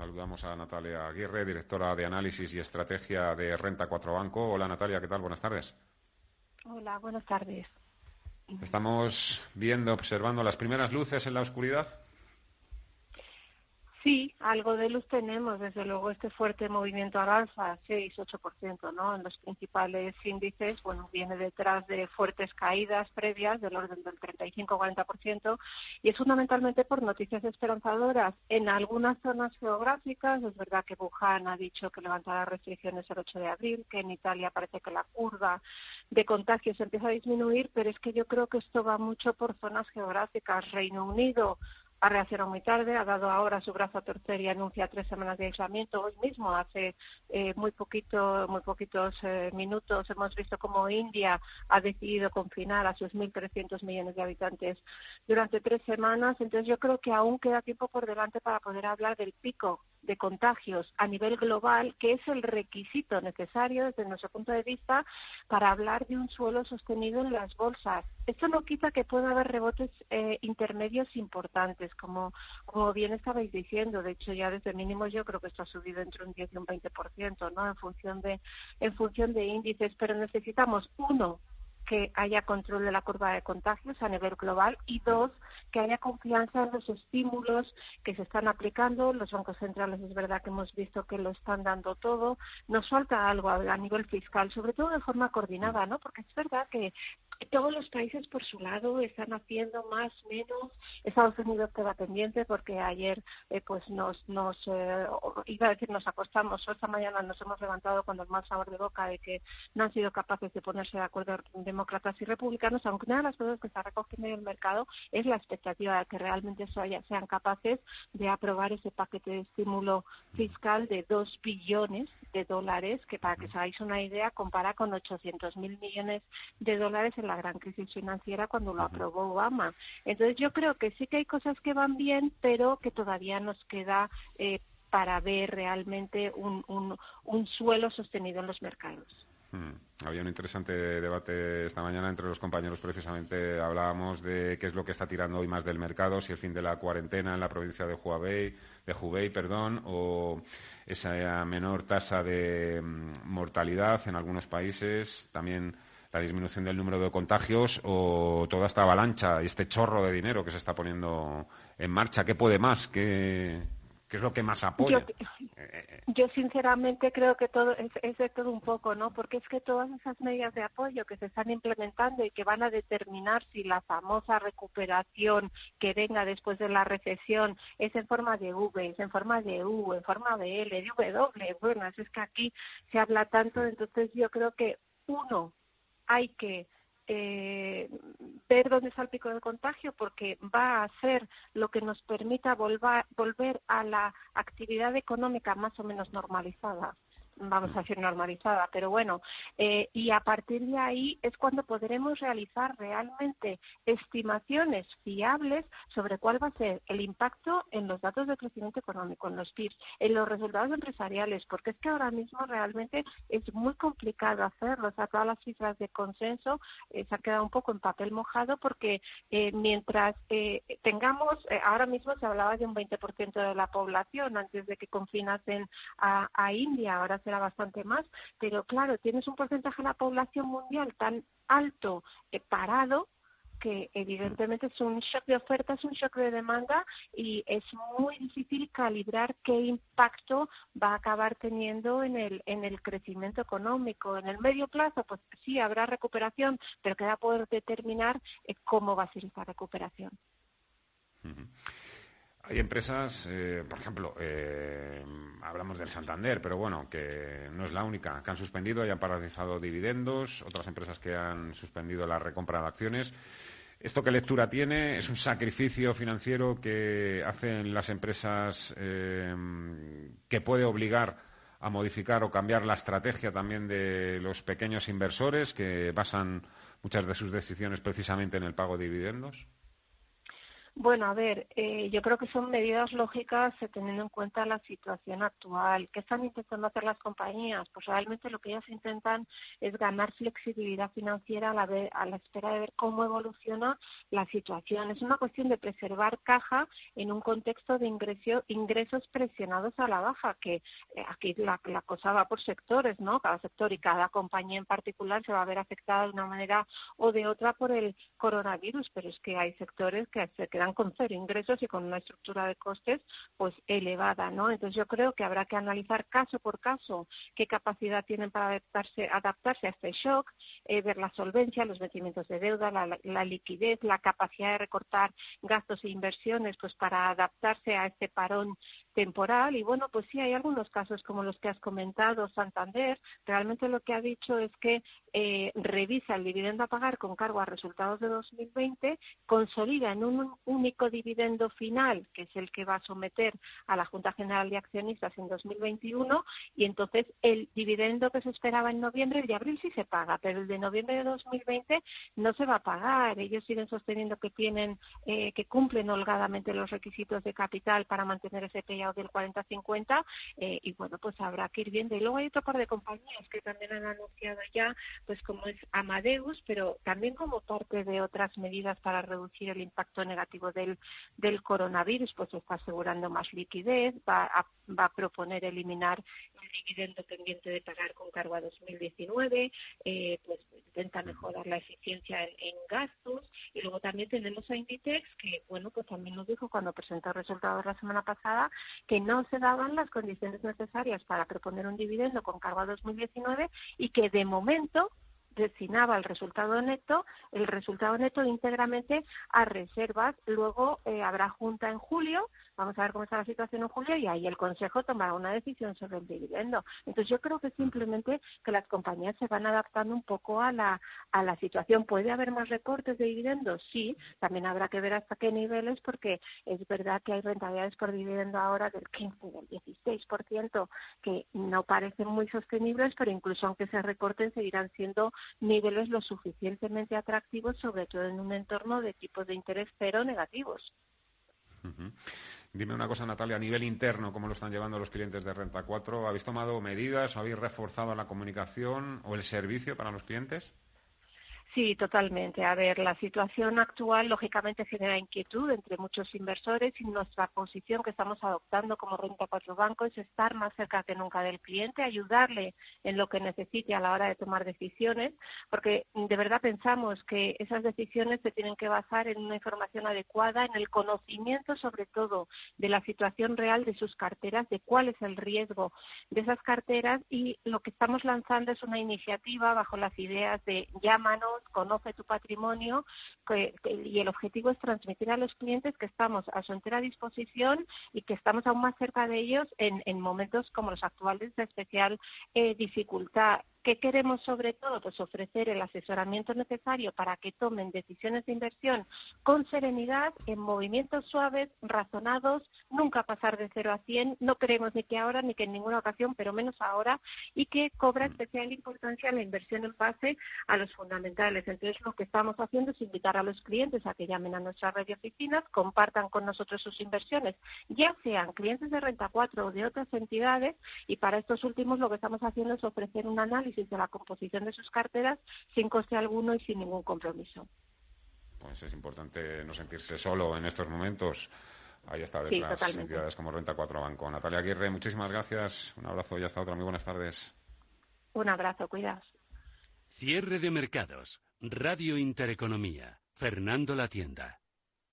Saludamos a Natalia Aguirre, directora de análisis y estrategia de Renta 4 Banco. Hola Natalia, ¿qué tal? Buenas tardes. Hola, buenas tardes. Estamos viendo, observando las primeras luces en la oscuridad. Sí, algo de luz tenemos, desde luego este fuerte movimiento al alza, 6-8%, ¿no? En los principales índices, bueno, viene detrás de fuertes caídas previas del orden del 35-40% y es fundamentalmente por noticias esperanzadoras en algunas zonas geográficas. Es verdad que Wuhan ha dicho que levantará restricciones el 8 de abril, que en Italia parece que la curva de contagios empieza a disminuir, pero es que yo creo que esto va mucho por zonas geográficas. Reino Unido ha reaccionado muy tarde, ha dado ahora su brazo a torcer y anuncia tres semanas de aislamiento. Hoy mismo, hace eh, muy poquito, muy poquitos eh, minutos, hemos visto cómo India ha decidido confinar a sus 1.300 millones de habitantes durante tres semanas. Entonces, yo creo que aún queda tiempo por delante para poder hablar del pico de contagios a nivel global, que es el requisito necesario desde nuestro punto de vista para hablar de un suelo sostenido en las bolsas. Esto no quita que pueda haber rebotes eh, intermedios importantes, como, como bien estabais diciendo. De hecho, ya desde mínimos yo creo que esto ha subido entre un 10 y un 20%, ¿no? En función de, en función de índices. Pero necesitamos, uno, que haya control de la curva de contagios a nivel global y dos, que haya confianza en los estímulos que se están aplicando. Los bancos centrales es verdad que hemos visto que lo están dando todo. Nos falta algo a, nivel fiscal, sobre todo de forma coordinada, ¿no? Porque es verdad que todos los países por su lado están haciendo más menos. Estados Unidos queda pendiente porque ayer eh, pues nos nos eh, iba a decir nos acostamos esta mañana nos hemos levantado con el mal sabor de boca de que no han sido capaces de ponerse de acuerdo demócratas y republicanos, aunque una de las cosas que está recogiendo en el mercado es la expectativa de que realmente sean capaces de aprobar ese paquete de estímulo fiscal de dos billones de dólares, que para que os hagáis una idea compara con 800 mil millones de dólares en la gran crisis financiera cuando lo aprobó Obama. Entonces yo creo que sí que hay cosas que van bien, pero que todavía nos queda eh, para ver realmente un, un suelo sostenido en los mercados. Hmm. Había un interesante debate esta mañana entre los compañeros. Precisamente hablábamos de qué es lo que está tirando hoy más del mercado, si el fin de la cuarentena en la provincia de Hubei, de Hubei, perdón, o esa menor tasa de mm, mortalidad en algunos países, también la disminución del número de contagios o toda esta avalancha y este chorro de dinero que se está poniendo en marcha. ¿Qué puede más? ¿Qué, ¿Qué es lo que más apoya? Yo, sinceramente creo que todo es, de todo un poco, ¿no? Porque es que todas esas medidas de apoyo que se están implementando y que van a determinar si la famosa recuperación que venga después de la recesión es en forma de V, es en forma de U, en forma de L, de W, bueno, es que aquí se habla tanto, entonces yo creo que uno, hay que eh, ver dónde está el pico de contagio porque va a ser lo que nos permita volver a la actividad económica más o menos normalizada vamos a decir, normalizada, pero bueno, eh, y a partir de ahí es cuando podremos realizar realmente estimaciones fiables sobre cuál va a ser el impacto en los datos de crecimiento económico, en los PIBs, en los resultados empresariales, porque es que ahora mismo realmente es muy complicado hacerlo, o sea, todas las cifras de consenso eh, se han quedado un poco en papel mojado porque eh, mientras tengamos, ahora mismo se hablaba de un 20% de la población antes de que confinasen a, a India, ahora se bastante más, pero claro, tienes un porcentaje de la población mundial tan alto eh, parado que evidentemente es un shock de oferta, es un shock de demanda y es muy difícil calibrar qué impacto va a acabar teniendo en el, en el crecimiento económico. En el medio plazo, pues sí, habrá recuperación, pero queda poder determinar eh, cómo va a ser esa recuperación. Hay empresas, eh, por ejemplo, eh, hablamos del Santander, pero bueno, que no es la única, que han suspendido y han paralizado dividendos, otras empresas que han suspendido la recompra de acciones. ¿Esto qué lectura tiene? ¿Es un sacrificio financiero que hacen las empresas eh, que puede obligar a modificar o cambiar la estrategia también de los pequeños inversores que basan muchas de sus decisiones precisamente en el pago de dividendos? Bueno, a ver, eh, yo creo que son medidas lógicas eh, teniendo en cuenta la situación actual. ¿Qué están intentando hacer las compañías? Pues realmente lo que ellas intentan es ganar flexibilidad financiera a la, a la espera de ver cómo evoluciona la situación. Es una cuestión de preservar caja en un contexto de ingreso, ingresos presionados a la baja, que eh, aquí la, la cosa va por sectores, ¿no? Cada sector y cada compañía en particular se va a ver afectada de una manera o de otra por el coronavirus, pero es que hay sectores que se quedan con cero ingresos y con una estructura de costes pues elevada, ¿no? Entonces yo creo que habrá que analizar caso por caso qué capacidad tienen para adaptarse, adaptarse a este shock, eh, ver la solvencia, los vencimientos de deuda, la, la, liquidez, la capacidad de recortar gastos e inversiones pues para adaptarse a este parón temporal y bueno pues sí hay algunos casos como los que has comentado Santander realmente lo que ha dicho es que eh, revisa el dividendo a pagar con cargo a resultados de 2020 consolida en un único dividendo final, que es el que va a someter a la Junta General de Accionistas en 2021, y entonces el dividendo que se esperaba en noviembre, el de abril sí se paga, pero el de noviembre de 2020 no se va a pagar. Ellos siguen sosteniendo que tienen, eh, que cumplen holgadamente los requisitos de capital para mantener ese payout del 40-50, eh, y bueno, pues habrá que ir viendo. Y luego hay otro par de compañías que también han anunciado ya, pues como es Amadeus, pero también como parte de otras medidas para reducir el impacto negativo del, coronavirus, pues está asegurando más liquidez, va a, va a proponer eliminar el dividendo pendiente de pagar con cargo a 2019, eh, pues intenta mejorar la eficiencia en, gastos. Y luego también tenemos a Inditex que bueno pues también nos dijo cuando presentó resultados la semana pasada que no se daban las condiciones necesarias para proponer un dividendo con cargo a 2019 y que de momento destinaba el resultado neto, el resultado neto íntegramente a reservas. Luego eh, habrá junta en julio, vamos a ver cómo está la situación en julio y ahí el Consejo tomará una decisión sobre el dividendo. Entonces yo creo que simplemente que las compañías se van adaptando un poco a la, a la situación. ¿Puede haber más recortes de dividendos? Sí, también habrá que ver hasta qué niveles porque es verdad que hay rentabilidades por dividendo ahora del 15, del 16%, que no parecen muy sostenibles, pero incluso aunque se recorten seguirán siendo niveles lo suficientemente atractivos, sobre todo en un entorno de tipos de interés cero negativos. Dime una cosa, Natalia, a nivel interno, ¿cómo lo están llevando los clientes de Renta 4? ¿Habéis tomado medidas o habéis reforzado la comunicación o el servicio para los clientes? Sí, totalmente. A ver, la situación actual lógicamente genera inquietud entre muchos inversores y nuestra posición que estamos adoptando como Renta 4 Banco es estar más cerca que nunca del cliente, ayudarle en lo que necesite a la hora de tomar decisiones, porque de verdad pensamos que esas decisiones se tienen que basar en una información adecuada, en el conocimiento sobre todo de la situación real de sus carteras, de cuál es el riesgo de esas carteras y lo que estamos lanzando es una iniciativa bajo las ideas de llámanos, conoce tu patrimonio y el objetivo es transmitir a los clientes que estamos a su entera disposición y que estamos aún más cerca de ellos en, momentos como los actuales de especial eh, dificultad. ¿Qué queremos sobre todo? Pues ofrecer el asesoramiento necesario para que tomen decisiones de inversión con serenidad, en movimientos suaves, razonados, nunca pasar de 0 a 100. No queremos ni que ahora ni que en ninguna ocasión, pero menos ahora, y que cobra especial importancia la inversión en base a los fundamentales. Entonces, lo que estamos haciendo es invitar a los clientes a que llamen a nuestra red de oficinas, compartan con nosotros sus inversiones, ya sean clientes de Renta 4 o de otras entidades, y para estos últimos lo que estamos haciendo es ofrecer un análisis de la composición de sus carteras sin coste alguno y sin ningún compromiso. Pues es importante no sentirse solo en estos momentos. Ahí está detrás entidades como Renta 4 Banco. Natalia Aguirre, muchísimas gracias. Un abrazo y hasta otra. Muy buenas tardes. Un abrazo, cuidaos. Cierre de mercados. Radio Intereconomía. Fernando La Tienda.